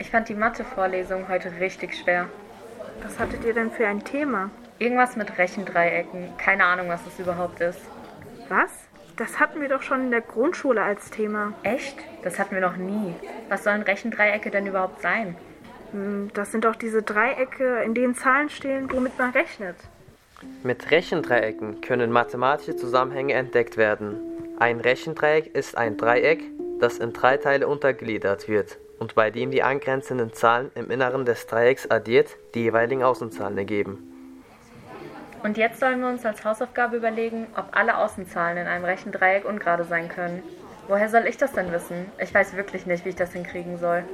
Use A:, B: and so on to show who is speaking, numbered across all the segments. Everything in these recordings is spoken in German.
A: Ich fand die Mathe-Vorlesung heute richtig schwer.
B: Was hattet ihr denn für ein Thema?
A: Irgendwas mit Rechendreiecken. Keine Ahnung, was das überhaupt ist.
B: Was? Das hatten wir doch schon in der Grundschule als Thema.
A: Echt? Das hatten wir noch nie. Was sollen Rechendreiecke denn überhaupt sein?
B: Hm, Das sind doch diese Dreiecke, in denen Zahlen stehen, womit man rechnet.
C: Mit Rechendreiecken können mathematische Zusammenhänge entdeckt werden. Ein Rechendreieck ist ein Dreieck, das in drei Teile untergliedert wird und bei dem die angrenzenden Zahlen im Inneren des Dreiecks addiert die jeweiligen Außenzahlen ergeben.
A: Und jetzt sollen wir uns als Hausaufgabe überlegen, ob alle Außenzahlen in einem Rechendreieck ungerade sein können. Woher soll ich das denn wissen? Ich weiß wirklich nicht, wie ich das hinkriegen soll.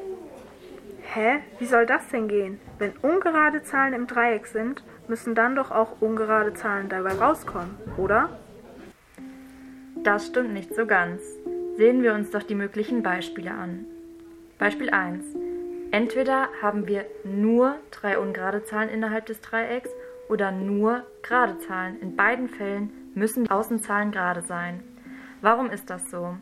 B: Hä? Wie soll das denn gehen? Wenn ungerade Zahlen im Dreieck sind, müssen dann doch auch ungerade Zahlen dabei rauskommen, oder?
A: Das stimmt nicht so ganz. Sehen wir uns doch die möglichen Beispiele an. Beispiel 1. Entweder haben wir nur drei ungerade Zahlen innerhalb des Dreiecks oder nur gerade Zahlen. In beiden Fällen müssen die Außenzahlen gerade sein. Warum ist das so?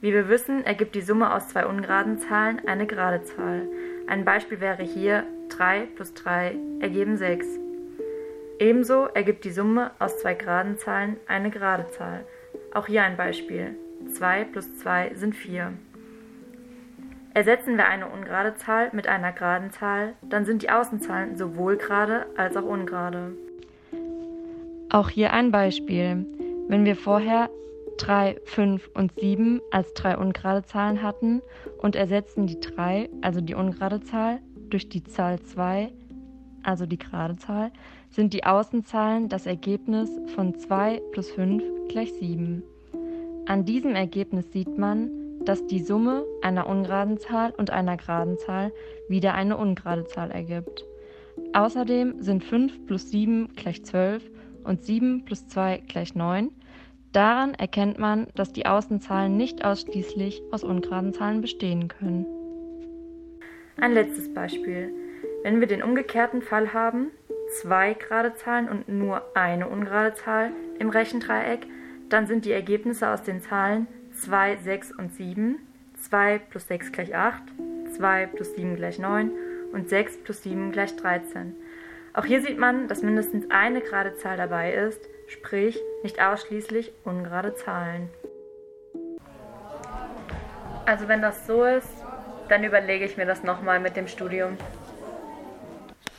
A: Wie wir wissen, ergibt die Summe aus zwei ungeraden Zahlen eine gerade Zahl. Ein Beispiel wäre hier 3 plus 3 ergeben 6. Ebenso ergibt die Summe aus zwei geraden Zahlen eine gerade Zahl. Auch hier ein Beispiel. 2 plus 2 sind 4. Ersetzen wir eine ungerade Zahl mit einer geraden Zahl, dann sind die Außenzahlen sowohl gerade als auch ungerade. Auch hier ein Beispiel. Wenn wir vorher 3, 5 und 7 als drei ungerade Zahlen hatten und ersetzen die 3, also die ungerade Zahl, durch die Zahl 2, also die gerade Zahl, sind die Außenzahlen das Ergebnis von 2 plus 5 gleich 7. An diesem Ergebnis sieht man, dass die Summe einer ungeraden Zahl und einer geraden Zahl wieder eine ungerade Zahl ergibt. Außerdem sind 5 plus 7 gleich 12 und 7 plus 2 gleich 9. Daran erkennt man, dass die Außenzahlen nicht ausschließlich aus ungeraden Zahlen bestehen können. Ein letztes Beispiel. Wenn wir den umgekehrten Fall haben, zwei gerade Zahlen und nur eine ungerade Zahl im Rechendreieck, dann sind die Ergebnisse aus den Zahlen 2, 6 und 7, 2 plus 6 gleich 8, 2 plus 7 gleich 9 und 6 plus 7 gleich 13. Auch hier sieht man, dass mindestens eine gerade Zahl dabei ist, sprich nicht ausschließlich ungerade Zahlen. Also wenn das so ist, dann überlege ich mir das nochmal mit dem Studium.